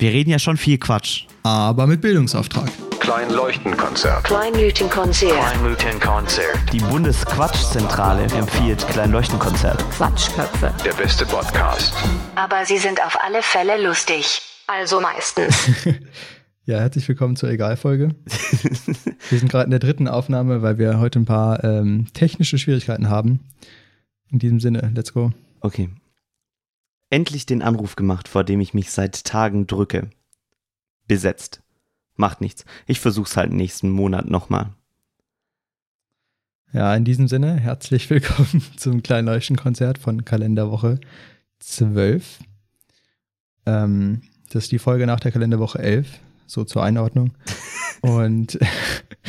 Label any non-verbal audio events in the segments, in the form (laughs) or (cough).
Wir reden ja schon viel Quatsch. Aber mit Bildungsauftrag. Kleinleuchtenkonzert. Kleinleuchtenkonzert. Kleinleuchtenkonzert. Die Bundesquatschzentrale empfiehlt Kleinleuchtenkonzert. Quatschköpfe. Der beste Podcast. Aber sie sind auf alle Fälle lustig. Also meistens. (laughs) Ja, herzlich willkommen zur Egal-Folge. wir sind gerade in der dritten Aufnahme, weil wir heute ein paar ähm, technische Schwierigkeiten haben. In diesem Sinne, let's go. Okay. Endlich den Anruf gemacht, vor dem ich mich seit Tagen drücke. Besetzt. Macht nichts. Ich versuch's halt nächsten Monat nochmal. Ja, in diesem Sinne, herzlich willkommen (laughs) zum Kleinleuchtenkonzert von Kalenderwoche 12. Ähm, das ist die Folge nach der Kalenderwoche 11, so zur Einordnung. (laughs) Und (laughs)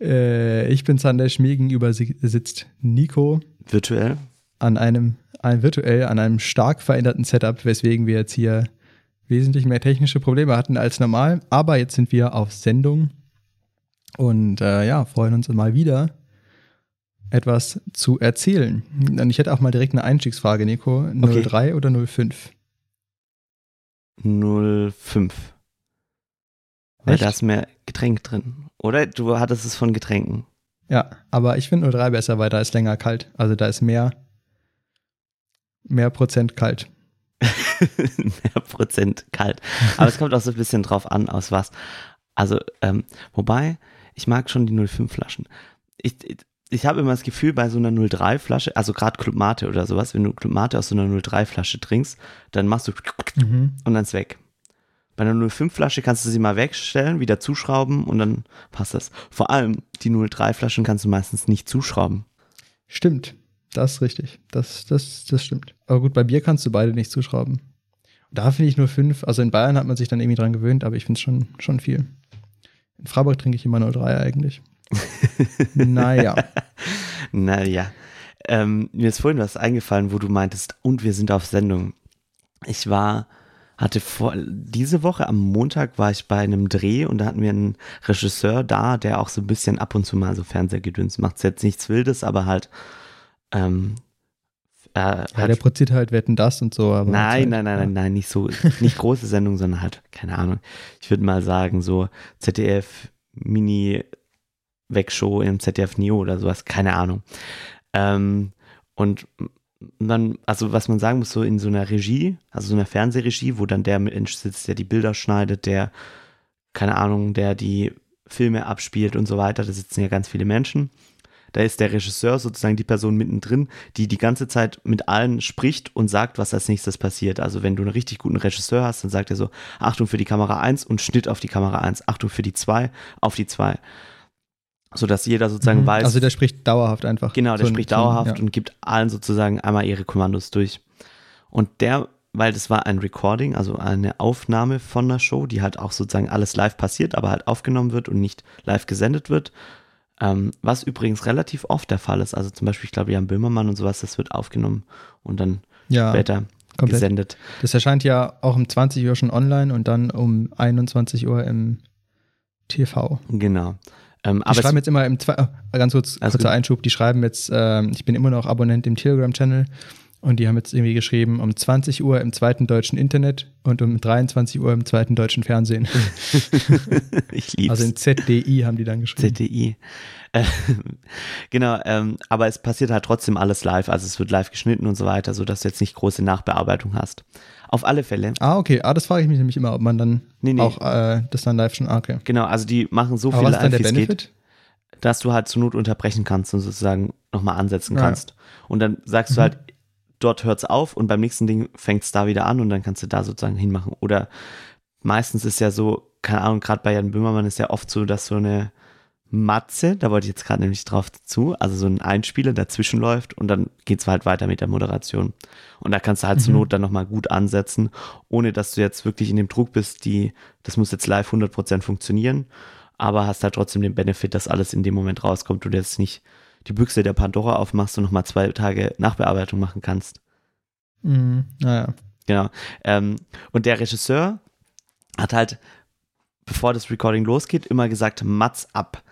äh, ich bin Sandesh, mir gegenüber si- sitzt Nico Virtuell? An einem, ein, virtuell an einem stark veränderten Setup, weswegen wir jetzt hier wesentlich mehr technische Probleme hatten als normal. Aber jetzt sind wir auf Sendung und äh, ja, freuen uns mal wieder etwas zu erzählen. Und ich hätte auch mal direkt eine Einstiegsfrage, Nico. 03 oder 05? 05. Weil Echt? da ist mehr Getränk drin. Oder? Du hattest es von Getränken. Ja, aber ich finde 03 besser, weil da ist länger kalt. Also da ist mehr, mehr Prozent kalt. (laughs) mehr Prozent kalt. Aber es kommt auch so ein bisschen drauf an, aus was. Also, ähm, wobei, ich mag schon die 05-Flaschen. Ich, ich, ich habe immer das Gefühl, bei so einer 03-Flasche, also gerade Club Mate oder sowas, wenn du Club Mate aus so einer 03-Flasche trinkst, dann machst du Mhm. und dann ist weg. Bei einer 05-Flasche kannst du sie mal wegstellen, wieder zuschrauben und dann passt das. Vor allem die 03-Flaschen kannst du meistens nicht zuschrauben. Stimmt, das ist richtig. Das, das, das stimmt. Aber gut, bei Bier kannst du beide nicht zuschrauben. Da finde ich nur fünf. Also in Bayern hat man sich dann irgendwie dran gewöhnt, aber ich finde es schon, schon viel. In Freiburg trinke ich immer 03 eigentlich. (laughs) naja. Naja. Ähm, mir ist vorhin was eingefallen, wo du meintest, und wir sind auf Sendung. Ich war, hatte vor, diese Woche am Montag war ich bei einem Dreh und da hatten wir einen Regisseur da, der auch so ein bisschen ab und zu mal so Fernsehgedöns macht. Ist jetzt nichts Wildes, aber halt, ähm, äh, Ja, halt der produziert halt Wetten das und so. Aber Nein, halt, nein, nein, ja. nein, nein, nicht so, nicht große Sendung, sondern halt, keine Ahnung. Ich würde mal sagen, so ZDF Mini Wegshow im ZDF Neo oder sowas, keine Ahnung. Ähm, und dann, also was man sagen muss, so in so einer Regie, also so einer Fernsehregie, wo dann der Mensch sitzt, der die Bilder schneidet, der, keine Ahnung, der die Filme abspielt und so weiter, da sitzen ja ganz viele Menschen. Da ist der Regisseur sozusagen die Person mittendrin, die die ganze Zeit mit allen spricht und sagt, was als nächstes passiert. Also wenn du einen richtig guten Regisseur hast, dann sagt er so, Achtung für die Kamera 1 und Schnitt auf die Kamera 1, Achtung für die 2, auf die 2. Sodass jeder sozusagen Mhm. weiß, Also der spricht dauerhaft einfach. Genau, der So spricht so dauerhaft ja. und gibt allen sozusagen einmal ihre Kommandos durch. Und der, weil das war ein Recording, also eine Aufnahme von einer Show, die halt auch sozusagen alles live passiert, aber halt aufgenommen wird und nicht live gesendet wird. Ähm, was übrigens relativ oft der Fall ist. Also zum Beispiel, ich glaube, Jan Böhmermann und sowas, das wird aufgenommen und dann ja, später komplett. gesendet. Das erscheint ja auch um 20 Uhr schon online und dann um 21 Uhr im TV. Genau. Ähm, Die aber schreiben jetzt immer im zwei, oh, ganz kurz, kurzer. Einschub, die schreiben jetzt, ähm, ich bin immer noch Abonnent im Telegram-Channel und die haben jetzt irgendwie geschrieben, um 20 Uhr im zweiten deutschen Internet und um 23 Uhr im zweiten deutschen Fernsehen. (laughs) ich lieb's. Also in ZDI haben die dann geschrieben. ZDI. (laughs) Äh, genau, ähm, aber es passiert halt trotzdem alles live, also es wird live geschnitten und so weiter, sodass du jetzt nicht große Nachbearbeitung hast. Auf alle Fälle, Ah, okay. Ah, das frage ich mich nämlich immer, ob man dann Nee, nee. auch äh, das dann live schon. Ah, okay. genau, also die machen so Aber viel was ist dann live, der es geht, Benefit? dass du halt zur Not unterbrechen kannst und sozusagen nochmal ansetzen Ja. kannst. Und dann sagst Mhm. du halt, dort hört's auf und beim nächsten Ding fängt's da wieder an und dann kannst du da sozusagen hinmachen. Oder meistens ist ja so, keine Ahnung, gerade bei Jan Böhmermann ist ja oft so, dass so eine Matze, da wollte ich jetzt gerade nämlich drauf zu, also so ein Einspieler dazwischen läuft und dann geht's halt weiter mit der Moderation. Und da kannst du halt zur Mhm. Not dann nochmal gut ansetzen, ohne dass du jetzt wirklich in dem Druck bist, die, das muss jetzt live 100% funktionieren, aber hast halt trotzdem den Benefit, dass alles in dem Moment rauskommt und jetzt nicht die Büchse der Pandora aufmachst und nochmal zwei Tage Nachbearbeitung machen kannst. Mhm. Naja. Genau. Ähm, und der Regisseur hat halt, bevor das Recording losgeht, immer gesagt, Mats ab.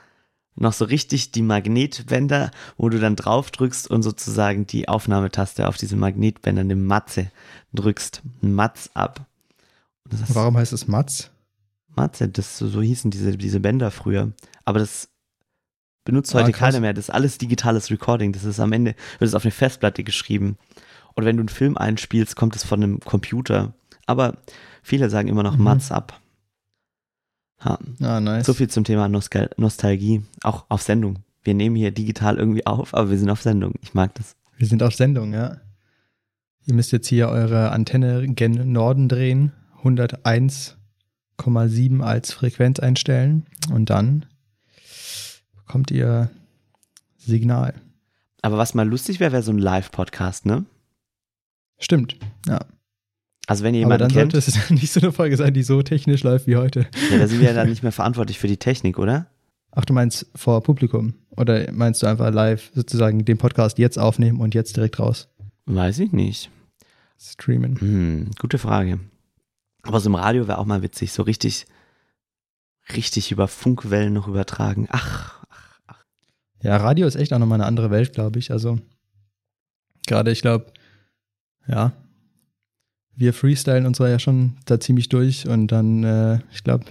Noch so richtig die Magnetbänder, wo du dann drauf drückst und sozusagen die Aufnahmetaste auf diese Magnetbänder, eine Matze drückst. Mats ab. Warum heißt es Matz? Matze, das so, so hießen diese, diese Bänder früher. Aber das benutzt Ah, heute krass. keiner mehr. Das ist alles digitales Recording. Das ist am Ende, wird es auf eine Festplatte geschrieben. Oder wenn du einen Film einspielst, kommt es von einem Computer. Aber viele sagen immer noch Mhm. Mats ab. Ha. Ah, nice. So viel zum Thema Nostal Nostalgie. Auch auf Sendung. Wir nehmen hier digital irgendwie auf, aber wir sind auf Sendung. Ich mag das. Wir sind auf Sendung, ja. Ihr müsst jetzt hier eure Antenne gen Norden drehen, 101,7 als Frequenz einstellen und dann bekommt ihr Signal. Aber was mal lustig wäre, wäre so ein Live-Podcast, ne? Stimmt, ja. Also wenn ihr Aber jemanden dann kennt, sollte es (laughs) nicht so eine Folge sein, die so technisch läuft wie heute. ja, da sind wir ja dann (laughs) nicht mehr verantwortlich für die Technik, oder? Ach, du meinst vor Publikum? Oder meinst du einfach live sozusagen den Podcast jetzt aufnehmen und jetzt direkt raus Weiß ich nicht. streamen? Hm, gute Frage. Aber so im Radio wäre auch mal witzig, so richtig, richtig über Funkwellen noch übertragen. Ach, Ja, Radio ist echt auch nochmal eine andere Welt, glaube ich. Also gerade, ich glaube, ja, wir freestylen uns ja schon da ziemlich durch und dann, äh, ich glaube,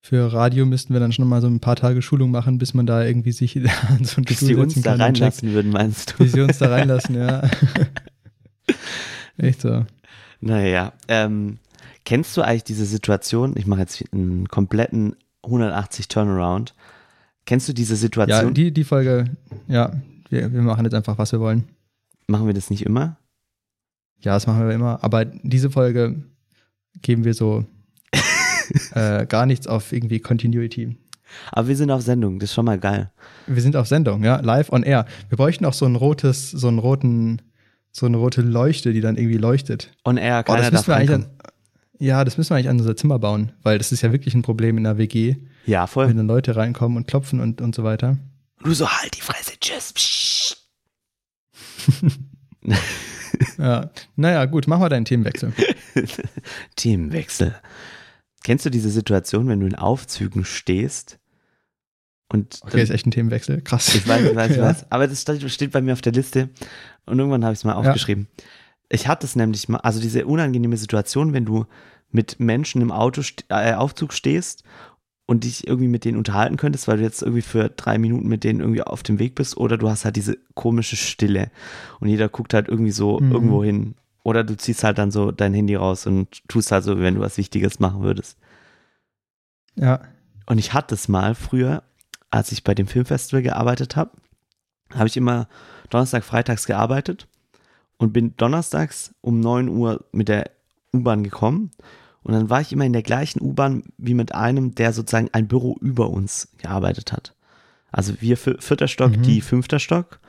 für Radio müssten wir dann schon mal so ein paar Tage Schulung machen, bis man da irgendwie sich (laughs) an so ein bis die uns da reinlassen würden, meinst du? Wie sie uns da reinlassen, ja. (laughs) echt so. Naja, ähm, kennst du eigentlich diese Situation? Ich mache jetzt einen kompletten 180 Turnaround. Kennst du diese Ja, Situation? die, die Folge, ja, wir, wir machen jetzt einfach, was wir wollen. Machen wir das nicht immer? Ja, das machen wir immer. Aber diese Folge geben wir so (laughs) äh, gar nichts auf irgendwie Continuity. Aber wir sind auf Sendung, das ist schon mal geil. Wir sind auf Sendung, ja, live on air. Wir bräuchten auch so ein rotes, so einen roten, so eine rote Leuchte, die dann irgendwie leuchtet. On air, Oh, keiner das darf müssen wir eigentlich an, ja, das müssen wir eigentlich an unser Zimmer bauen, weil das ist ja wirklich ein Problem in der WG, Ja, wenn voll. dann Leute reinkommen und klopfen und, und so weiter. Du so, halt die Fresse, tschüss. (laughs) Ja, naja, gut, machen wir deinen Themenwechsel. (laughs) Themenwechsel. Kennst du diese Situation, wenn du in Aufzügen stehst und Okay, ist echt ein Themenwechsel. Krass. Ich weiß, ich weiß, ich (laughs) Ja. weiß. Aber das steht, bei mir auf der Liste und irgendwann habe ich es mal aufgeschrieben. Ich hatte es nämlich mal, also diese unangenehme Situation, wenn du mit Menschen im Auto, äh, Aufzug stehst und dich irgendwie mit denen unterhalten könntest, weil du jetzt irgendwie für drei Minuten mit denen irgendwie auf dem Weg bist oder du hast halt diese komische Stille und jeder guckt halt irgendwie so Mhm. irgendwo hin oder du ziehst halt dann so dein Handy raus und tust halt so, wenn du was Wichtiges machen würdest. Ja. Und ich hatte es mal früher, als ich bei dem Filmfestival gearbeitet habe, habe ich immer Donnerstag, Freitags gearbeitet und bin donnerstags um 9 Uhr mit der U-Bahn gekommen. Und dann war ich immer in der gleichen U-Bahn wie mit einem, der sozusagen ein Büro über uns gearbeitet hat. Also wir vier- vierter Stock, Mhm. die fünfter Stock.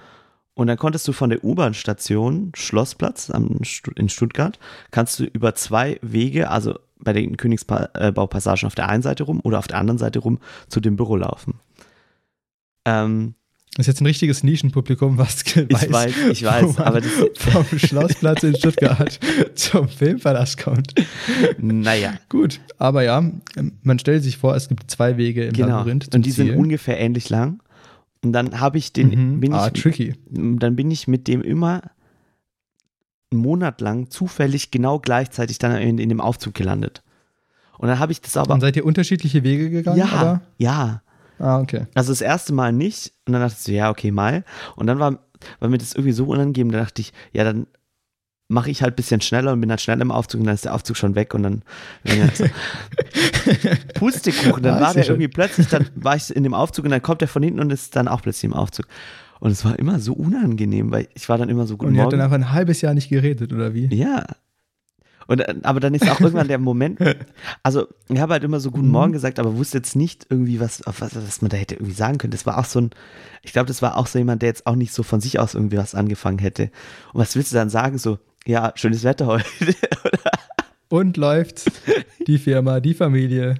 Und dann konntest du von der U-Bahn-Station Schlossplatz in Stuttgart, kannst du über zwei Wege, also bei den Königsbaupassagen auf der einen Seite rum oder auf der anderen Seite rum zu dem Büro laufen. Ähm, Das ist jetzt ein richtiges Nischenpublikum, was (laughs) ich weiß, weiß, ich weiß, aber (laughs) vom Schlossplatz in Stuttgart (laughs) zum Filmpalast kommt. naja, Gut, aber ja, man stellt sich vor, es gibt zwei Wege im genau. Labyrinth Und die sind Ziel. ungefähr ähnlich lang. Und dann habe ich den, mhm. bin ah, ich, tricky. dann bin ich mit dem immer einen Monat lang zufällig genau gleichzeitig dann in, in dem Aufzug gelandet. Und dann habe ich das aber. Und seid ihr unterschiedliche Wege gegangen? ja, Aber? ja. Ah, okay. Also das erste Mal nicht. Und dann dachte ich so, ja, okay, mal. Und dann war, war mir das irgendwie so unangenehm, da dachte ich, ja, dann mache ich halt ein bisschen schneller und bin halt schnell im Aufzug und dann ist der Aufzug schon weg und dann ja, (laughs) so. Pustekuchen, dann Ah, war der irgendwie plötzlich, dann war ich in dem Aufzug und dann kommt der von hinten und ist dann auch plötzlich im Aufzug. Und es war immer so unangenehm, weil ich war dann immer so gut Und ihr habt dann einfach ein halbes Jahr nicht geredet, oder wie? Ja. Und, äh, aber dann ist auch irgendwann der Moment, (laughs) also ich habe halt immer so guten Mhm. Morgen gesagt, aber wusste jetzt nicht irgendwie, was, auf was, was man da hätte irgendwie sagen können. Das war auch so ein, ich glaube, das war auch so jemand, der jetzt auch nicht so von sich aus irgendwie was angefangen hätte. Und was willst du dann sagen? So, ja, schönes Wetter heute. (laughs) Und läuft die Firma, die Familie,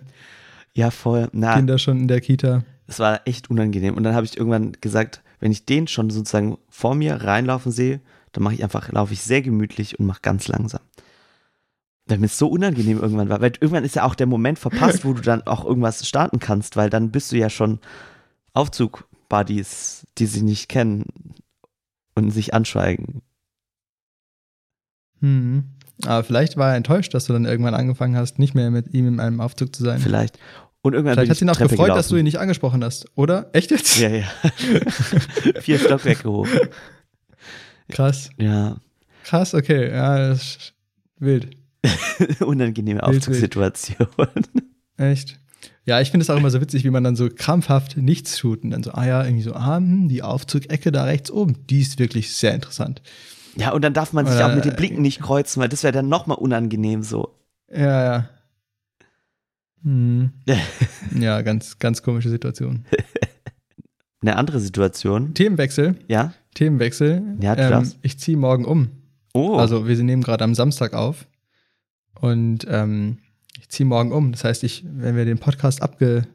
ja, voll. Na, Kinder schon in der Kita. das war echt unangenehm. Und dann habe ich irgendwann gesagt, wenn ich den schon sozusagen vor mir reinlaufen sehe, dann mache ich einfach, laufe ich sehr gemütlich und mache ganz langsam. Weil mir es so unangenehm irgendwann war. Weil irgendwann ist ja auch der Moment verpasst, (laughs) wo du dann auch irgendwas starten kannst, weil dann bist du ja schon Aufzug-Buddies, die sich nicht kennen und sich anschweigen. Hm. Aber vielleicht war er enttäuscht, dass du dann irgendwann angefangen hast, nicht mehr mit ihm in einem Aufzug zu sein. Vielleicht. Und irgendwann Vielleicht hat ihn auch Treppe gefreut, gelaufen. dass du ihn nicht angesprochen hast, oder? Echt jetzt? Ja, ja. (laughs) Vier Stockwerke hoch. Krass. Ja. Krass, okay. Ja, das ist wild. (laughs) Unangenehme. Aufzugssituation. Echt. Ja, ich finde es auch immer so witzig, wie man dann so krampfhaft nichts tut und dann so, ah ja, irgendwie so, ah, hm, die Aufzugecke da rechts oben, die ist wirklich sehr interessant. Ja, und dann darf man sich Oder- auch mit den Blicken nicht kreuzen, weil das wäre dann nochmal unangenehm so. Ja, ja. Hm. (laughs) Ja, ganz, ganz komische Situation. (laughs) Eine andere Situation. Themenwechsel, Ja? Themenwechsel. Ja, du ähm, darfst. ich ziehe morgen um. Oh. Also wir nehmen gerade am Samstag auf und ähm, ich ziehe morgen um. Das heißt, ich, wenn wir den Podcast abge,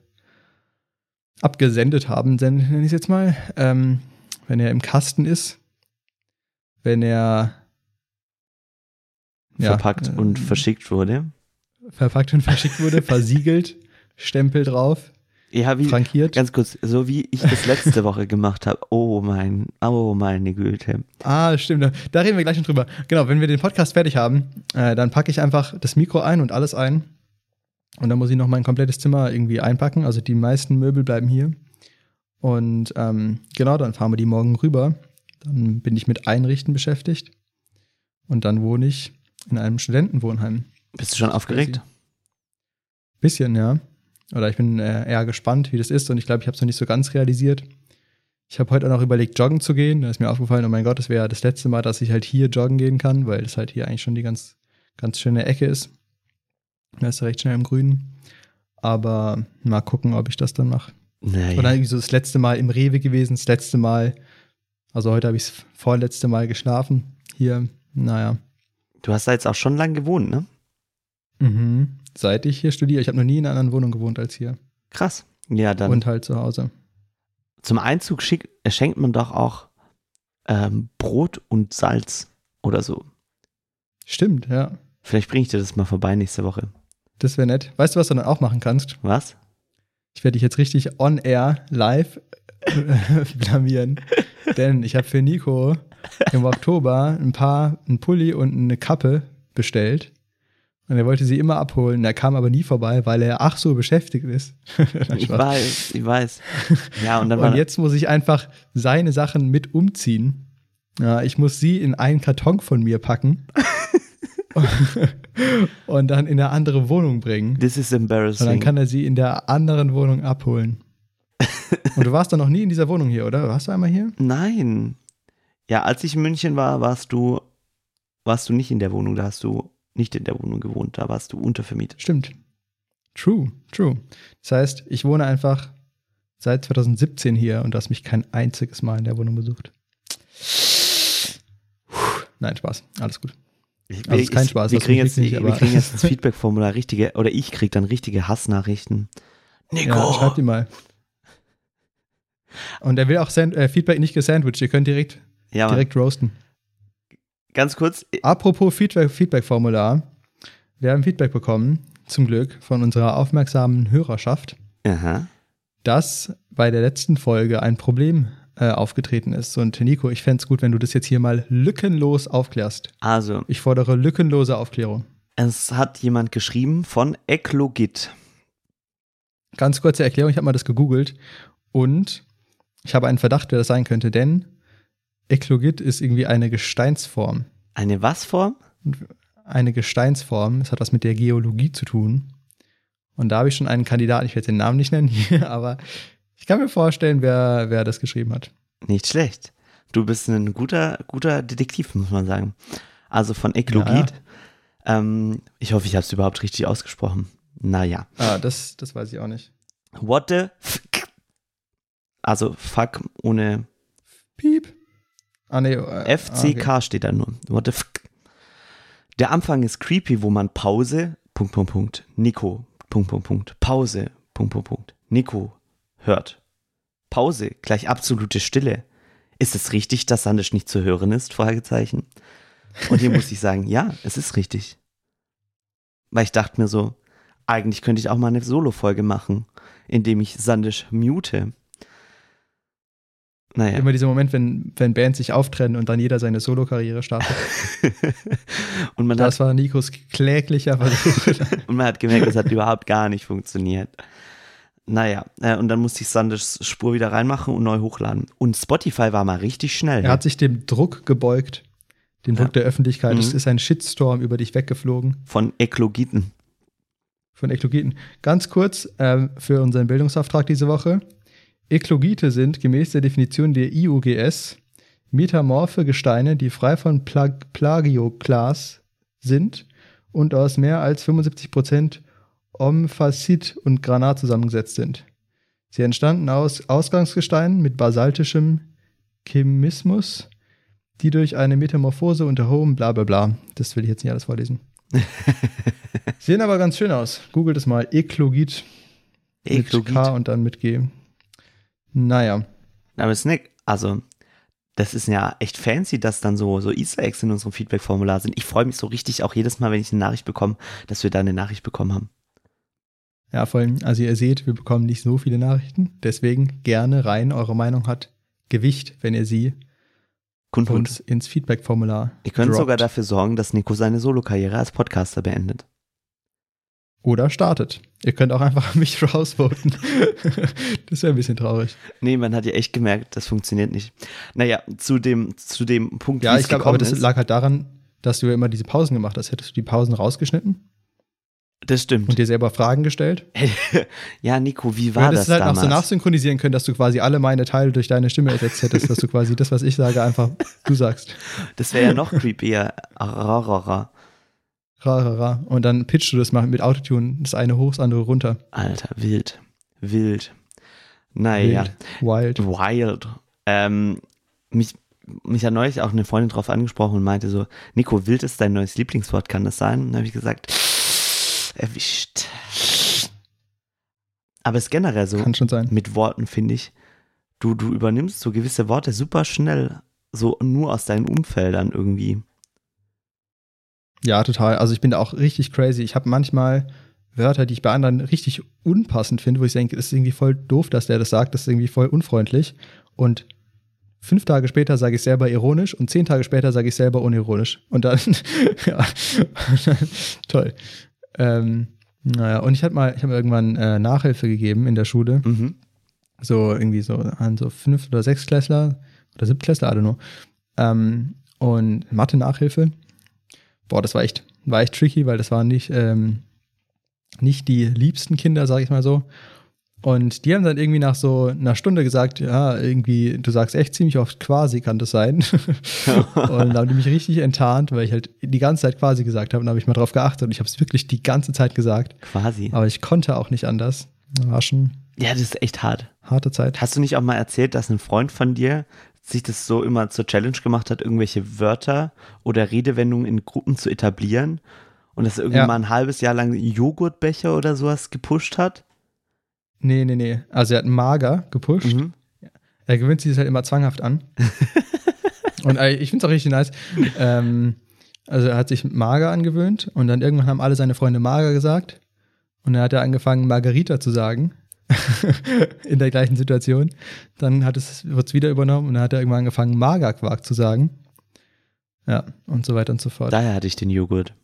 abgesendet haben, nenne ich es jetzt mal, ähm, wenn er im Kasten ist, wenn er ja, verpackt äh, und verschickt wurde. verpackt und (laughs) verschickt wurde, versiegelt, Stempel drauf, Ja, wie, frankiert. ganz kurz, so wie ich das letzte Woche gemacht habe. Oh mein, oh meine Güte. Ah, stimmt. Da, reden wir gleich noch drüber. Genau, wenn wir den Podcast fertig haben, äh, dann packe ich einfach das Mikro ein und alles ein. Und dann muss ich noch mein komplettes Zimmer irgendwie einpacken. Also die meisten Möbel bleiben hier. Und ähm, genau, dann fahren wir die morgen rüber. Dann bin ich mit Einrichten beschäftigt. Und dann wohne ich in einem Studentenwohnheim. Bist du schon aufgeregt? Bisschen, ja. Oder ich bin äh, eher gespannt, wie das ist. Und ich glaube, ich habe es noch nicht so ganz realisiert. Ich habe heute auch noch überlegt, joggen zu gehen. Da ist mir aufgefallen, oh mein Gott, das wäre das letzte Mal, dass ich halt hier joggen gehen kann, weil das halt hier eigentlich schon die ganz, ganz schöne Ecke ist. Da ist er recht schnell im Grünen. Aber mal gucken, ob ich das dann mache. Naja. Oder irgendwie so das letzte Mal im Rewe gewesen, das letzte Mal. Also heute habe ich das vorletzte Mal geschlafen. Hier, naja. Du hast da jetzt auch schon lang gewohnt, ne? Mhm. Seit ich hier studiere. Ich habe noch nie in einer anderen Wohnung gewohnt als hier. Krass. Ja, dann Und halt zu Hause. zum Einzug schick, äh, schenkt man doch auch ähm, Brot und Salz oder so. Stimmt, ja. Vielleicht bringe ich dir das mal vorbei nächste Woche. Das wäre nett. Weißt du, was du dann auch machen kannst? Was? Ich werde dich jetzt richtig on air live (laughs) blamieren. Denn ich habe für Nico im Oktober ein paar, ein Pulli und eine Kappe bestellt. Und er wollte sie immer abholen. Er kam aber nie vorbei, weil er ach so beschäftigt ist. (laughs) Ich weiß, ich weiß. Ja, und dann Und jetzt muss ich einfach seine Sachen mit umziehen. Ja, ich muss sie in einen Karton von mir packen (laughs) und dann in eine andere Wohnung bringen. This is Und dann embarrassing. kann er sie in der anderen Wohnung abholen. (laughs) Und du warst doch noch nie in dieser Wohnung hier, oder? Warst du einmal hier? Nein. Ja, als ich in München war, warst du, warst du nicht in der Wohnung, da hast du nicht in der Wohnung gewohnt, da warst du untervermietet. Stimmt. True, true. Das heißt, ich wohne einfach seit 2017 hier und du hast mich kein einziges Mal in der Wohnung besucht. Puh. Nein, Spaß. Alles gut. Ich, Also ist kein Spaß, Wir das kriegen, jetzt, nicht, wir aber- kriegen jetzt das Feedback-Formular richtige, oder ich krieg dann richtige Hassnachrichten. Nico! Ja, schreibt ihm mal. Und er will auch Sand äh, Feedback nicht gesandwiched. Ihr könnt direkt, ja, direkt roasten. Ganz kurz, Apropos Feedback- Feedback-Formular. Wir haben Feedback bekommen, zum Glück, von unserer aufmerksamen Hörerschaft, aha, dass bei der letzten Folge ein Problem äh, aufgetreten ist. Und Nico, ich fände es gut, wenn du das jetzt hier mal lückenlos aufklärst. also, Ich fordere lückenlose Aufklärung. es hat jemand geschrieben von Eklogit. Ganz kurze Erklärung, ich habe mal das gegoogelt und ich habe einen Verdacht, wer das sein könnte, denn Eklogit ist irgendwie eine Gesteinsform. Eine was Form? Eine Gesteinsform, das hat was mit der Geologie zu tun. Und da habe ich schon einen Kandidaten, ich werde den Namen nicht nennen hier, (laughs) aber ich kann mir vorstellen, wer, wer das geschrieben hat. Nicht schlecht. Du bist ein guter, guter Detektiv, muss man sagen. Also von Eklogit. Ähm, ich hoffe, ich habe es überhaupt richtig ausgesprochen. Naja. Ah, das, das weiß ich auch nicht. What the fuck? Also fuck ohne Piep. Ah, nee. Äh, FCK ah, steht da nur. What the fuck? Der Anfang ist creepy, wo man Pause, Punkt, Punkt, Punkt, Nico, Punkt, Punkt, Punkt, Pause, Punkt, Punkt, Punkt, Nico hört. Pause, gleich absolute Stille. Ist es richtig, dass Sandisch nicht zu hören ist? Fragezeichen. Und hier muss ich (laughs) sagen, ja, es ist richtig. Weil ich dachte mir so, eigentlich könnte ich auch mal eine Solo-Folge machen, indem ich Sandisch mute. Naja. Immer dieser Moment, wenn, wenn Bands sich auftrennen und dann jeder seine Solo-Karriere startet. (laughs) und, man Das hat, war Nikos kläglicher Versuch. (laughs) und man hat gemerkt, das hat überhaupt gar nicht funktioniert. Naja, äh, und dann musste ich Sanders Spur wieder reinmachen und neu hochladen. Und Spotify war mal richtig schnell. er hat sich dem Druck gebeugt, dem Druck Ja. der Öffentlichkeit. Es Mhm. ist ein Shitstorm über dich weggeflogen von Eklogiten. von Eklogiten. Ganz kurz ähm, für unseren Bildungsauftrag diese Woche. Eklogite sind gemäß der Definition der IUGS metamorphe Gesteine, die frei von Plag Plagioklas sind und aus mehr als 75% Omphasit und Granat zusammengesetzt sind. Sie entstanden aus Ausgangsgesteinen mit basaltischem Chemismus, die durch eine Metamorphose unter hohem bla bla bla. Das will ich jetzt nicht alles vorlesen. (laughs) Sehen aber ganz schön aus. Googelt es mal. Eklogit mit Eklogit. K und dann mit G. Naja. Aber Snack, also, das ist ja echt fancy, dass dann so, so Easter Eggs in unserem Feedback-Formular sind. Ich freue mich so richtig auch jedes Mal, wenn ich eine Nachricht bekomme, dass wir da eine Nachricht bekommen haben. Ja, vor allem, also ihr seht, wir bekommen nicht so viele Nachrichten. Deswegen gerne rein. Eure Meinung hat Gewicht, wenn ihr sie Kundtut. uns ins Feedback-Formular Ihr könnt droppt. sogar dafür sorgen, dass Nico seine Solokarriere als Podcaster beendet. Oder startet. Ihr könnt auch einfach mich (laughs) rausvoten. das wäre ein bisschen traurig. Nee, man hat ja echt gemerkt, das funktioniert nicht. Naja, zu dem, zu dem Punkt, Ja, ich glaube, aber das ist. lag halt daran, dass du ja immer diese Pausen gemacht hast. Hättest du die Pausen rausgeschnitten Das stimmt. und dir selber Fragen gestellt? (laughs) ja, Nico, wie Du war hättest das es halt damals? auch so nachsynchronisieren können, dass du quasi alle meine Teile durch deine Stimme ersetzt hättest, dass du quasi das, was ich sage, einfach du sagst. das wäre ja noch creepier. Ra, ra, ra. Und dann pitchst du das mal mit Autotune, das eine hoch, das andere runter. Alter, wild. Wild. Naja. Wild. Wild. Wild. Ähm, mich, mich hat neulich auch eine Freundin drauf angesprochen und meinte so, Nico, wild ist dein neues Lieblingswort, kann das sein? Und dann habe ich gesagt, erwischt. Aber es ist generell so, Kann schon sein. mit Worten, finde ich, du, du übernimmst so gewisse Worte super schnell, so nur aus deinen Umfeldern irgendwie. Ja, total. Also ich bin da auch richtig crazy. Ich habe manchmal Wörter, die ich bei anderen richtig unpassend finde, wo ich denke, das ist irgendwie voll doof, dass der das sagt, das ist irgendwie voll unfreundlich. Und fünf Tage später sage ich selber ironisch und zehn Tage später sage ich selber unironisch. Und dann, (laughs) ja, (laughs) toll. Ähm, naja, und ich hatte mal, ich habe irgendwann äh, Nachhilfe gegeben in der Schule. Mhm. so irgendwie so an so fünf oder sechs Klässler oder siebtklässler, I don't know. Ähm, und Mathe-Nachhilfe. Boah, das war echt, war echt tricky, weil das waren nicht, ähm, nicht die liebsten Kinder, sag ich mal so. Und die haben dann irgendwie nach so einer Stunde gesagt, ja, irgendwie, du sagst echt ziemlich oft quasi, kann das sein. (laughs) und dann haben die mich richtig enttarnt, weil ich halt die ganze Zeit quasi gesagt habe. Und da habe ich mal drauf geachtet und ich habe es wirklich die ganze Zeit gesagt. Quasi. Aber ich konnte auch nicht anders. War schon Ja, das ist echt hart. harte Zeit. Hast du nicht auch mal erzählt, dass ein Freund von dir sich das so immer zur Challenge gemacht hat, irgendwelche Wörter oder Redewendungen in Gruppen zu etablieren und das irgendwie Ja. mal ein halbes Jahr lang Joghurtbecher oder sowas gepusht hat? Nee, nee, nee. Also er hat mager gepusht. Mhm. Er gewöhnt sich das halt immer zwanghaft an. (laughs) und äh, ich finde es auch richtig nice. Ähm, also er hat sich mager angewöhnt und dann irgendwann haben alle seine Freunde mager gesagt. Und dann hat er angefangen, Margarita zu sagen. (laughs) in der gleichen Situation. Dann hat es, wird es wieder übernommen und dann hat er irgendwann angefangen, Magerquark zu sagen. Ja, und so weiter und so fort. Daher hatte ich den Joghurt.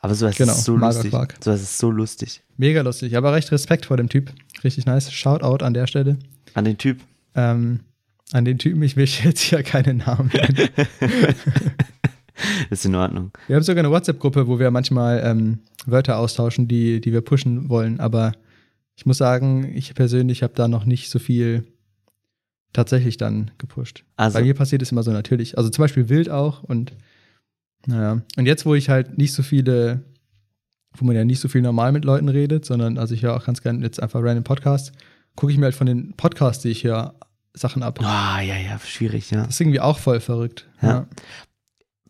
Aber sowas Genau, ist so lustig. Magerquark. Sowas ist so lustig. Mega lustig, aber recht Respekt vor dem Typ. Richtig nice. Shoutout an der Stelle. An den Typ. Ähm, an den Typen, ich will (laughs) jetzt hier keinen Namen nennen. (laughs) ist in Ordnung. Wir haben sogar eine WhatsApp-Gruppe, wo wir manchmal ähm, Wörter austauschen, die, die wir pushen wollen. Aber ich muss sagen, ich persönlich habe da noch nicht so viel tatsächlich dann gepusht. Also, Bei mir passiert es immer so natürlich. Also zum Beispiel wild auch und naja. Und jetzt, wo ich halt nicht so viele, wo man ja nicht so viel normal mit Leuten redet, sondern also ich höre auch ganz gerne jetzt einfach random Podcasts, gucke ich mir halt von den Podcasts, die ich höre, Sachen ab. ah, ja, ja, schwierig, ja. Das ist irgendwie auch voll verrückt. Ja. Ja.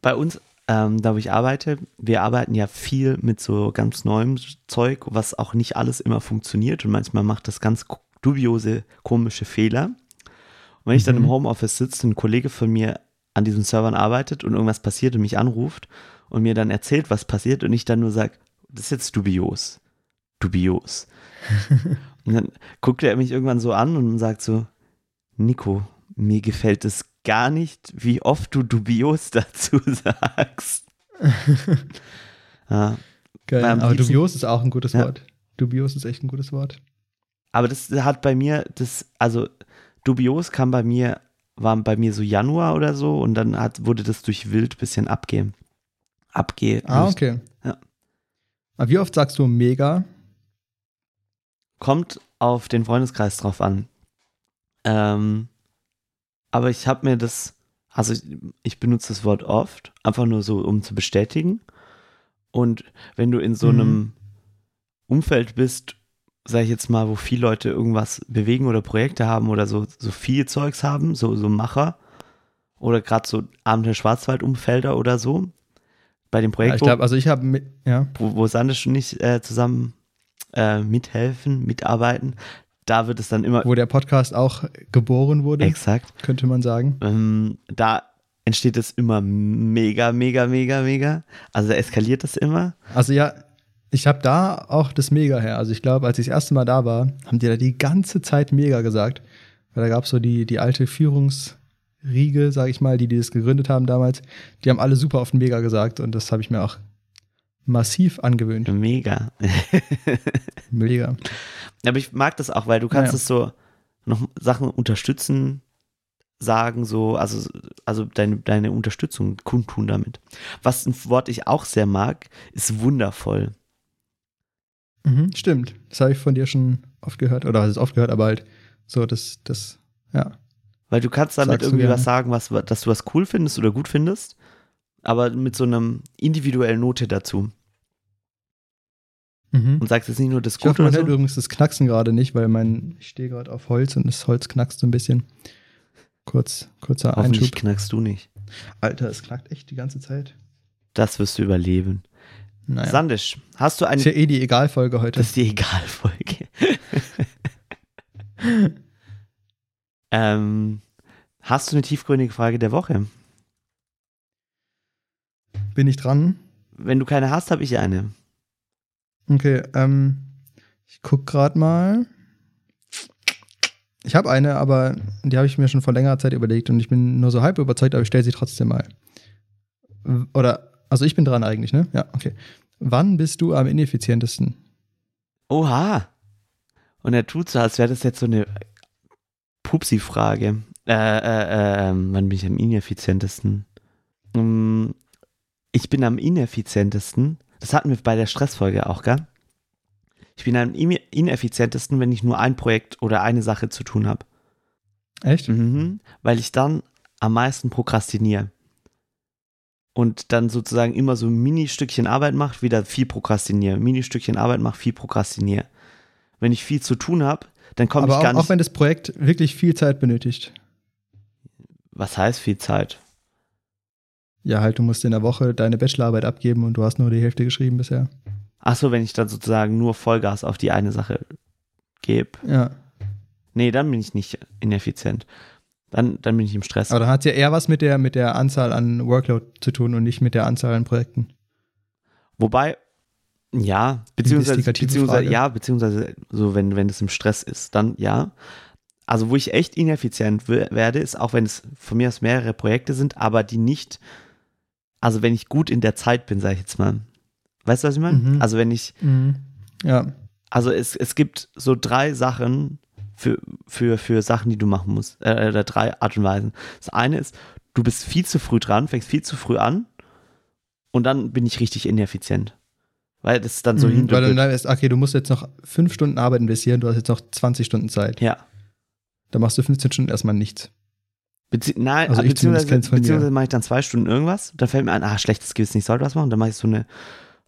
bei uns, ähm, da wo ich arbeite, wir arbeiten ja viel mit so ganz neuem Zeug, was auch nicht alles immer funktioniert und manchmal macht das ganz dubiose, komische Fehler. Und wenn ich dann Mhm. im Homeoffice sitze und ein Kollege von mir an diesen Servern arbeitet und irgendwas passiert und mich anruft und mir dann erzählt, was passiert und ich dann nur sage, das ist jetzt dubios. Dubios. (laughs) und dann guckt er mich irgendwann so an und sagt so, Nico, mir gefällt es gar nicht, wie oft du dubios (laughs) dazu sagst. (laughs) ja, Geil. Aber liebsten- dubios ist auch ein gutes Ja. Wort. Dubios ist echt ein gutes Wort. aber das hat bei mir, das, also dubios kam bei mir, war bei mir so Januar oder so und dann hat, wurde das durch wild bisschen abge, abge, Ah, okay. Ja. Aber wie oft sagst du mega? Kommt auf den Freundeskreis drauf an. Ähm, aber ich habe mir das, also ich, ich benutze das Wort oft, einfach nur so, um zu bestätigen. Und wenn du in so Mhm. einem Umfeld bist, sag ich jetzt mal, wo viele Leute irgendwas bewegen oder Projekte haben oder so, so viel Zeugs haben, so, so Macher oder gerade so Abenteuer Schwarzwald-Umfelder oder so, bei dem Ja, Projekt, ich glaube, also ich habe, ja. wo, wo Sandisch und ich äh, zusammen äh, mithelfen, mitarbeiten, da wird es dann immer wo der Podcast auch geboren wurde, exakt. könnte man sagen. Ähm, da entsteht es immer mega, mega, mega, mega. Also da eskaliert das immer. Also ja, ich habe da auch das Mega her. Also ich glaube, als ich das erste Mal da war, haben die da die ganze Zeit Mega gesagt. Weil da gab es so die, die alte Führungsriege, sage ich mal, die, die das gegründet haben damals. Die haben alle super oft Mega gesagt und das habe ich mir auch massiv angewöhnt. Mega. (laughs) Mega. Aber ich mag das auch, weil du kannst Naja. es so noch Sachen unterstützen, sagen, so, also, also deine, deine Unterstützung kundtun damit. Was ein Wort ich auch sehr mag, ist wundervoll. Mhm, stimmt. Das habe ich von dir schon oft gehört. Oder was ist oft gehört, aber halt so, das, das, ja. Weil du kannst damit Sagst irgendwie was sagen, was, dass du was cool findest oder gut findest, aber mit so einem individuellen Note dazu. Mhm. Und sagst jetzt nicht nur das Ich hoffe, Gute man hört so. übrigens das Knacksen gerade nicht, weil mein, ich stehe gerade auf Holz und das Holz knackst so ein bisschen. Kurz, kurzer Hoffentlich Einschub. knackst du nicht. Alter, es knackt echt die ganze Zeit. Das wirst du überleben. Naja. Sandisch, hast du eine. ist ja eh die Egalfolge heute. Das ist die Egalfolge. (laughs) ähm, hast du eine tiefgründige Frage der Woche? Bin ich dran? Wenn du keine hast, habe ich eine. Okay, ähm, ich guck gerade mal. Ich habe eine, aber die habe ich mir schon vor längerer Zeit überlegt und ich bin nur so halb überzeugt, aber ich stelle sie trotzdem mal. Oder, also ich bin dran eigentlich, ne? Ja, okay. Wann bist du am ineffizientesten? Oha. Und er tut so, als wäre das jetzt so eine Pupsi-Frage. Äh, äh, äh, wann bin ich am ineffizientesten? Mm, Ich bin am ineffizientesten. Das hatten wir bei der Stressfolge auch, gell? Ich bin am ine- ineffizientesten, wenn ich nur ein Projekt oder eine Sache zu tun habe. Echt? Mhm, weil ich dann am meisten prokrastiniere. Und dann sozusagen immer so ein Mini-Stückchen Arbeit mache, wieder viel prokrastiniere. Mini-Stückchen Arbeit mache, viel prokrastiniere. Wenn ich viel zu tun habe, dann komme ich auch, gar nicht. auch wenn das Projekt wirklich viel Zeit benötigt. was heißt viel Zeit? Ja, halt, du musst in der Woche deine Bachelorarbeit abgeben und du hast nur die Hälfte geschrieben bisher. Achso, wenn ich dann sozusagen nur Vollgas auf die eine Sache gebe. Ja. Nee, dann bin ich nicht ineffizient. Dann, dann bin ich im Stress. Aber dann hat es ja eher was mit der, mit der Anzahl an Workload zu tun und nicht mit der Anzahl an Projekten. Wobei, ja, beziehungsweise, beziehungsweise Frage. ja, beziehungsweise so, wenn, wenn es im Stress ist, dann ja. Also, wo ich echt ineffizient we- werde, ist auch, wenn es von mir aus mehrere Projekte sind, aber die nicht, also wenn ich gut in der Zeit bin, sage ich jetzt mal. Weißt du, was ich meine? Mhm. Also, wenn ich, Ja. also es, es gibt so drei Sachen für, für, für Sachen, die du machen musst, äh, oder drei Art und Weisen. Das eine ist, du bist viel zu früh dran, fängst viel zu früh an und dann bin ich richtig ineffizient. Weil das dann so Mhm, weil du dann ist, okay, du musst jetzt noch fünf Stunden Arbeit investieren, du hast jetzt noch 20 Stunden Zeit. Ja. Da machst du 15 Stunden erstmal nichts. Bezie nein, Also beziehungsweise, beziehungsweise mache ich dann zwei Stunden irgendwas. Dann fällt mir ein, ah, schlechtes Gewissen, ich sollte was machen. Dann mache ich so eine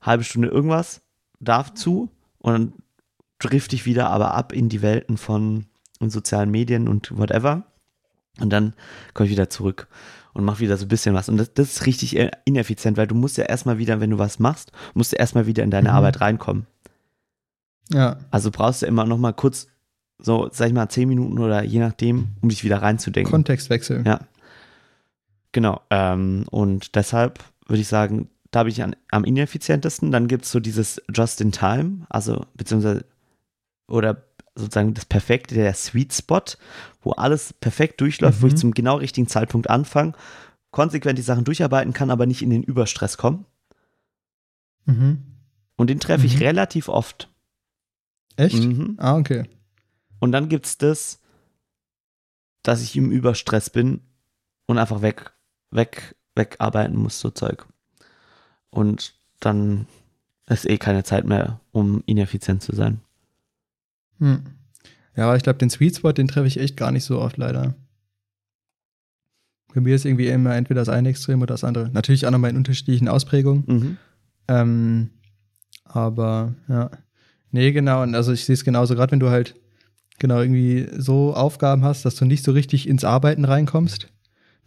halbe Stunde irgendwas, darf zu und dann drifte ich wieder aber ab in die Welten von sozialen Medien und whatever. Und dann komme ich wieder zurück und mache wieder so ein bisschen was. Und das, das ist richtig äh, ineffizient, weil du musst ja erstmal wieder, wenn du was machst, musst du erstmal wieder in deine Mhm. Arbeit reinkommen. Ja. Also brauchst du immer noch mal kurz, so, sag ich mal, zehn Minuten oder je nachdem, um dich wieder reinzudenken. Kontextwechsel. Ja. Genau. Ähm, und deshalb würde ich sagen, da bin ich an, am ineffizientesten. Dann gibt es so dieses Just in Time, also beziehungsweise oder sozusagen das Perfekte, der Sweet Spot, wo alles perfekt durchläuft, wo ich Mhm. zum genau richtigen Zeitpunkt anfange, konsequent die Sachen durcharbeiten kann, aber nicht in den Überstress komme. Mhm. Und den treffe ich Mhm. relativ oft. Echt? Mhm. Ah, okay. Und dann gibt es das, dass ich im Überstress bin und einfach weg, weg, wegarbeiten muss, so Zeug. Und dann ist eh keine Zeit mehr, um ineffizient zu sein. Hm. Ja, aber ich glaube, den Sweet Spot, den treffe ich echt gar nicht so oft leider. Bei mir ist irgendwie immer entweder das eine Extrem oder das andere. Natürlich auch nochmal in unterschiedlichen Ausprägungen. Mhm. Ähm, aber ja. Nee, genau. Und also ich sehe es genauso, gerade wenn du halt genau irgendwie so Aufgaben hast, dass du nicht so richtig ins Arbeiten reinkommst.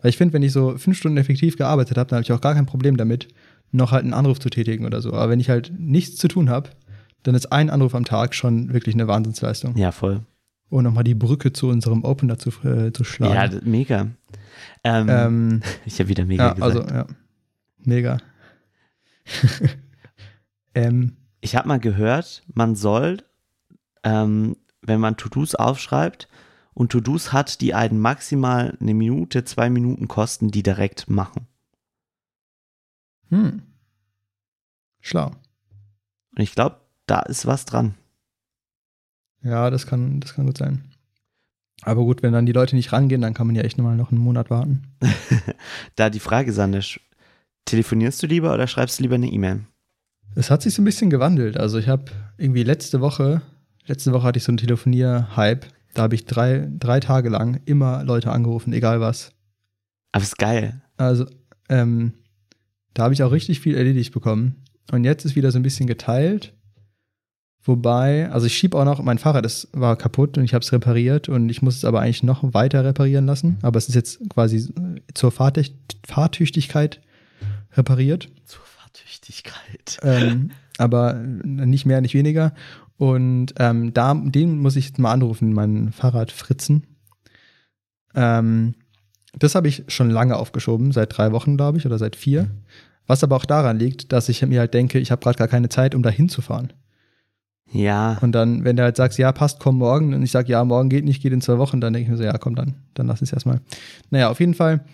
Weil ich finde, wenn ich so fünf Stunden effektiv gearbeitet habe, dann habe ich auch gar kein Problem damit, noch halt einen Anruf zu tätigen oder so. Aber wenn ich halt nichts zu tun habe, dann ist ein Anruf am Tag schon wirklich eine Wahnsinnsleistung. Ja, voll. Um nochmal die Brücke zu unserem Opener zu, äh, zu Ja, schlagen. d- mega. Ähm, ähm, (laughs) ich habe wieder mega ja, gesagt. also, ja. Mega. (laughs) (laughs) ähm, Ich habe mal gehört, man soll, ähm, wenn man To-Dos aufschreibt und To-Dos hat, die einen maximal eine Minute, zwei Minuten kosten, die direkt machen. hm. Schlau. Und ich glaube, da ist was dran. Ja, das kann, das kann gut sein. Aber gut, wenn dann die Leute nicht rangehen, dann kann man ja echt nochmal noch einen Monat warten. (laughs) Da die Frage, Sandisch, telefonierst du lieber oder schreibst du lieber eine E-Mail? Es hat sich so ein bisschen gewandelt. Also ich habe irgendwie letzte Woche, letzte Woche hatte ich so einen Telefonier-Hype. Da habe ich drei, drei Tage lang immer Leute angerufen, egal was. Aber ist geil. Also, ähm, da habe ich auch richtig viel erledigt bekommen. Und jetzt ist wieder so ein bisschen geteilt. Wobei, also ich schiebe auch noch, mein Fahrrad das war kaputt und ich habe es repariert und ich muss es aber eigentlich noch weiter reparieren lassen. Aber es ist jetzt quasi zur Fahrtücht Fahrtüchtigkeit repariert. Zur Fahrtüchtigkeit. ähm, (laughs) aber nicht mehr, nicht weniger. Und ähm, da, den muss ich jetzt mal anrufen, meinen Fahrrad Fritzen. Ähm, das habe ich schon lange aufgeschoben, seit drei Wochen, glaube ich, oder seit vier. Was aber auch daran liegt, dass ich mir halt denke, ich habe gerade gar keine Zeit, um da hinzufahren. Ja, Und dann, wenn du halt sagst, ja, passt, komm morgen, und ich sage, ja, morgen geht nicht, geht in zwei Wochen, dann denke ich mir so, ja, komm, dann, dann lass es erstmal. Naja, auf jeden Fall,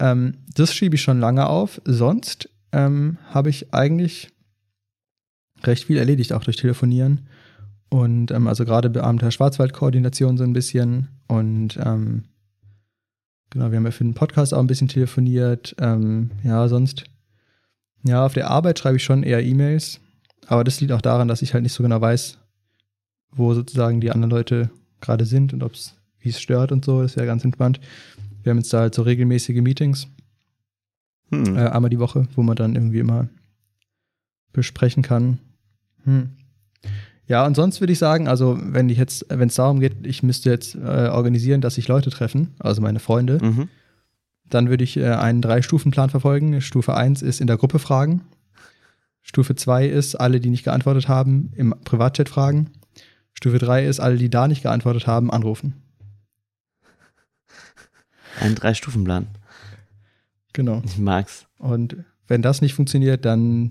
ähm, das schiebe ich schon lange auf. Sonst ähm, habe ich eigentlich recht viel erledigt, auch durch Telefonieren. Und ähm, also gerade Beamter Schwarzwald-Koordination so ein bisschen. Und ähm, genau, wir haben ja für den Podcast auch ein bisschen telefoniert. Ähm, ja, sonst, ja, auf der Arbeit schreibe ich schon eher E-Mails. Aber das liegt auch daran, dass ich halt nicht so genau weiß, wo sozusagen die anderen Leute gerade sind und ob es, wie es stört und so. Das wäre ganz entspannt. Wir haben jetzt da halt so regelmäßige Meetings, hm. äh, einmal die Woche, wo man dann irgendwie immer besprechen kann. Hm. Ja, und sonst würde ich sagen, also wenn ich jetzt, wenn es darum geht, ich müsste jetzt äh, organisieren, dass sich Leute treffen, also meine Freunde, mhm. dann würde ich äh, einen Drei-Stufen-Plan verfolgen. Stufe 1 ist in der Gruppe fragen. Stufe 2 ist, alle, die nicht geantwortet haben, im Privatchat fragen. Stufe 3 ist, alle, die da nicht geantwortet haben, anrufen. ein Drei-Stufen-Plan. Genau. Ich mag's. Und wenn das nicht funktioniert, dann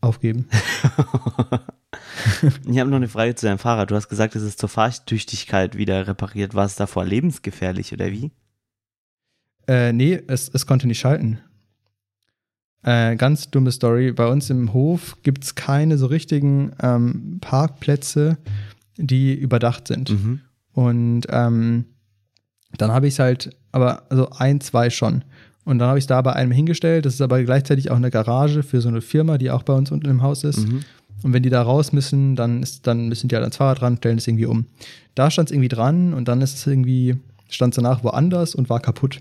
aufgeben. (laughs) ich habe noch eine Frage zu deinem Fahrrad. Du hast gesagt, es ist zur Fahrtüchtigkeit wieder repariert. War es davor lebensgefährlich oder wie? Äh, nee, es, es konnte nicht schalten. Äh, ganz dumme Story. Bei uns im Hof gibt es keine so richtigen ähm, Parkplätze, die überdacht sind. Mhm. Und ähm, dann habe ich es halt, aber also ein, zwei schon. Und dann habe ich es da bei einem hingestellt. Das ist aber gleichzeitig auch eine Garage für so eine Firma, die auch bei uns unten im Haus ist. Mhm. Und wenn die da raus müssen, dann, ist, dann müssen die halt ans Fahrrad ran, stellen es irgendwie um. Da stand es irgendwie dran und dann ist es irgendwie, stand es danach woanders und war kaputt.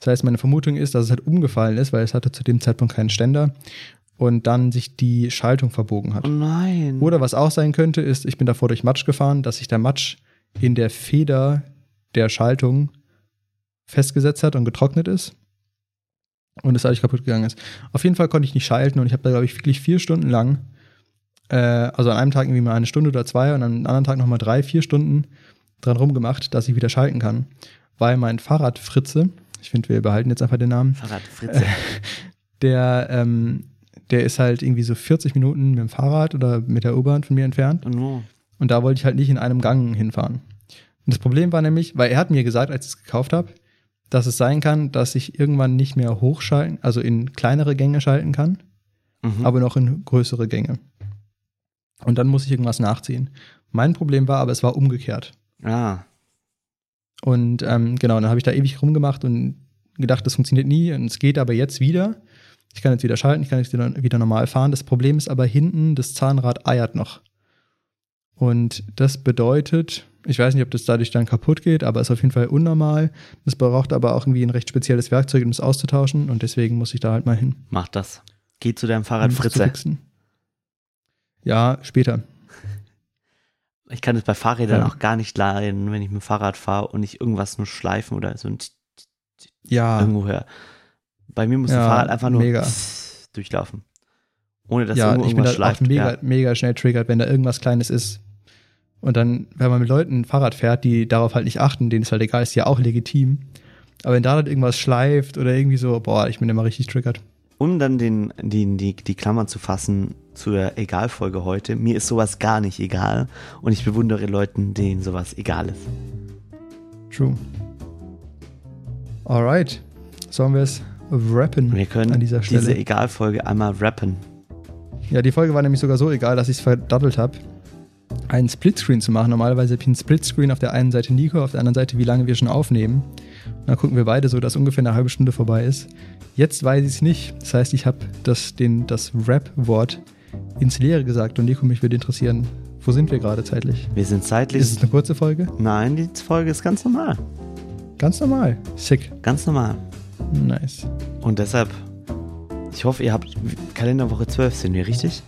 Das heißt, meine Vermutung ist, dass es halt umgefallen ist, weil es hatte zu dem Zeitpunkt keinen Ständer und dann sich die Schaltung verbogen hat. Oh nein. Oder was auch sein könnte, ist, ich bin davor durch Matsch gefahren, dass sich der Matsch in der Feder der Schaltung festgesetzt hat und getrocknet ist. Und es dadurch kaputt gegangen ist. Auf jeden Fall konnte ich nicht schalten und ich habe da, glaube ich, wirklich vier Stunden lang, äh, also an einem Tag irgendwie mal eine Stunde oder zwei und an einem anderen Tag nochmal drei, vier Stunden dran rumgemacht, dass ich wieder schalten kann. Weil mein Fahrrad Fritze, ich finde, wir behalten jetzt einfach den Namen, Fahrrad Fritze. (laughs) der, ähm, der ist halt irgendwie so 40 Minuten mit dem Fahrrad oder mit der U-Bahn von mir entfernt. Oh. Und da wollte ich halt nicht in einem Gang hinfahren. Und das Problem war nämlich, weil er hat mir gesagt, als ich es gekauft habe, dass es sein kann, dass ich irgendwann nicht mehr hochschalten, also in kleinere Gänge schalten kann, Mhm. aber noch in größere Gänge. Und dann muss ich irgendwas nachziehen. Mein Problem war aber, es war umgekehrt. ah, Und ähm, genau, dann habe ich da ewig rumgemacht und gedacht, das funktioniert nie und es geht aber jetzt wieder. Ich kann jetzt wieder schalten, ich kann jetzt wieder, wieder normal fahren. Das Problem ist aber hinten, das Zahnrad eiert noch. Und das bedeutet, ich weiß nicht, ob das dadurch dann kaputt geht, aber ist auf jeden Fall unnormal. Das braucht aber auch irgendwie ein recht spezielles Werkzeug, um es auszutauschen und deswegen muss ich da halt mal hin. mach das. Geh zu deinem Fahrrad, um Fritze. Ja, später. (laughs) Ich kann es bei Fahrrädern Ja. auch gar nicht leiden, wenn ich mit dem Fahrrad fahre und ich irgendwas nur schleifen oder so ein Ja, irgendwo höre. Bei mir muss Ja, das Fahrrad einfach nur mega. (laughs) durchlaufen. Ohne dass ja, irgendwo ich bin da auch schleift. mega, ja. mega schnell triggert, wenn da irgendwas Kleines ist. Und dann, wenn man mit Leuten ein Fahrrad fährt, die darauf halt nicht achten, denen es halt egal ist, ja auch legitim. Aber wenn da dann irgendwas schleift oder irgendwie so, boah, ich bin immer richtig triggert. Um dann den, den, die, die Klammern zu fassen zur Egalfolge heute, mir ist sowas gar nicht egal und ich bewundere Leuten, denen sowas egal ist. True. Alright. Sollen wir es rappen Wir können an dieser Stelle? diese Egalfolge einmal rappen. Ja, die Folge war nämlich sogar so egal, dass ich es verdattelt habe, einen Splitscreen zu machen. Normalerweise habe ich einen Splitscreen auf der einen Seite Nico, auf der anderen Seite, wie lange wir schon aufnehmen. Dann gucken wir beide so, dass ungefähr eine halbe Stunde vorbei ist. Jetzt weiß ich es nicht. Das heißt, ich habe das, den- das Rap-Wort ins Leere gesagt und Nico, mich würde interessieren, wo sind wir gerade zeitlich? Wir sind zeitlich. Ist es eine kurze Folge? Nein, die Folge ist ganz normal. Ganz normal. Sick. Ganz normal. Nice. Und deshalb, ich hoffe, ihr habt Kalenderwoche 12 sind wir, richtig?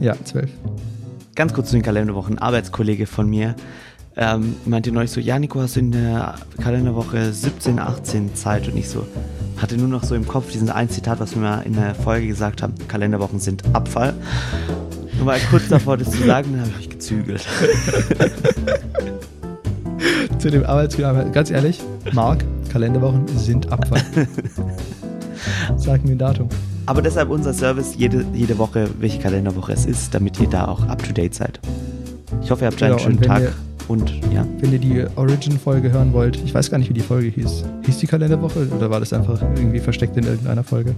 Ja, zwölf. Ganz kurz zu den Kalenderwochen. Ein Arbeitskollege von mir ähm, meinte neulich so, ja Nico, hast du in der Kalenderwoche 17, 18 Zeit? Und ich so, hatte nur noch so im Kopf diesen ein Zitat, was wir mal in der Folge gesagt haben, Kalenderwochen sind Abfall. Und war kurz davor, das zu sagen, dann habe ich mich gezügelt. (laughs) Zu dem Arbeitskollegen, ganz ehrlich, Marc, Kalenderwochen sind Abfall. (laughs) Sag mir ein Datum. Aber deshalb unser Service jede, jede Woche, welche Kalenderwoche es ist, damit ihr da auch up to date seid. Ich hoffe, ihr habt einen Genau, schönen und wenn Tag und ja. Wenn ihr die Origin-Folge hören wollt, ich weiß gar nicht, wie die Folge hieß. Hieß die Kalenderwoche oder war das einfach irgendwie versteckt in irgendeiner Folge?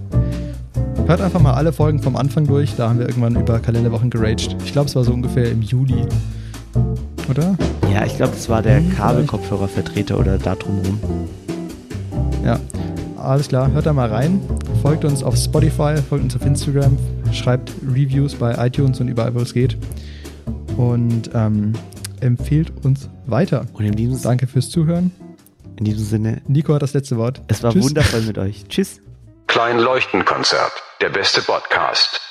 Hört einfach mal alle Folgen vom Anfang durch, da haben wir irgendwann über Kalenderwochen geraged. Ich glaube, es war so ungefähr im Juli. Oder? Ja, ich glaube, das war der Hm, Kabelkopfhörervertreter oder da drumherum. Ja. Alles klar, hört da mal rein. Folgt uns auf Spotify, folgt uns auf Instagram, schreibt Reviews bei iTunes und überall, wo es geht. Und ähm, empfehlt uns weiter. Und in diesem, Danke fürs Zuhören. in diesem Sinne, Nico hat das letzte Wort. es war Tschüss. wundervoll mit euch. Tschüss. Klein Leuchtenkonzert. Der beste Podcast.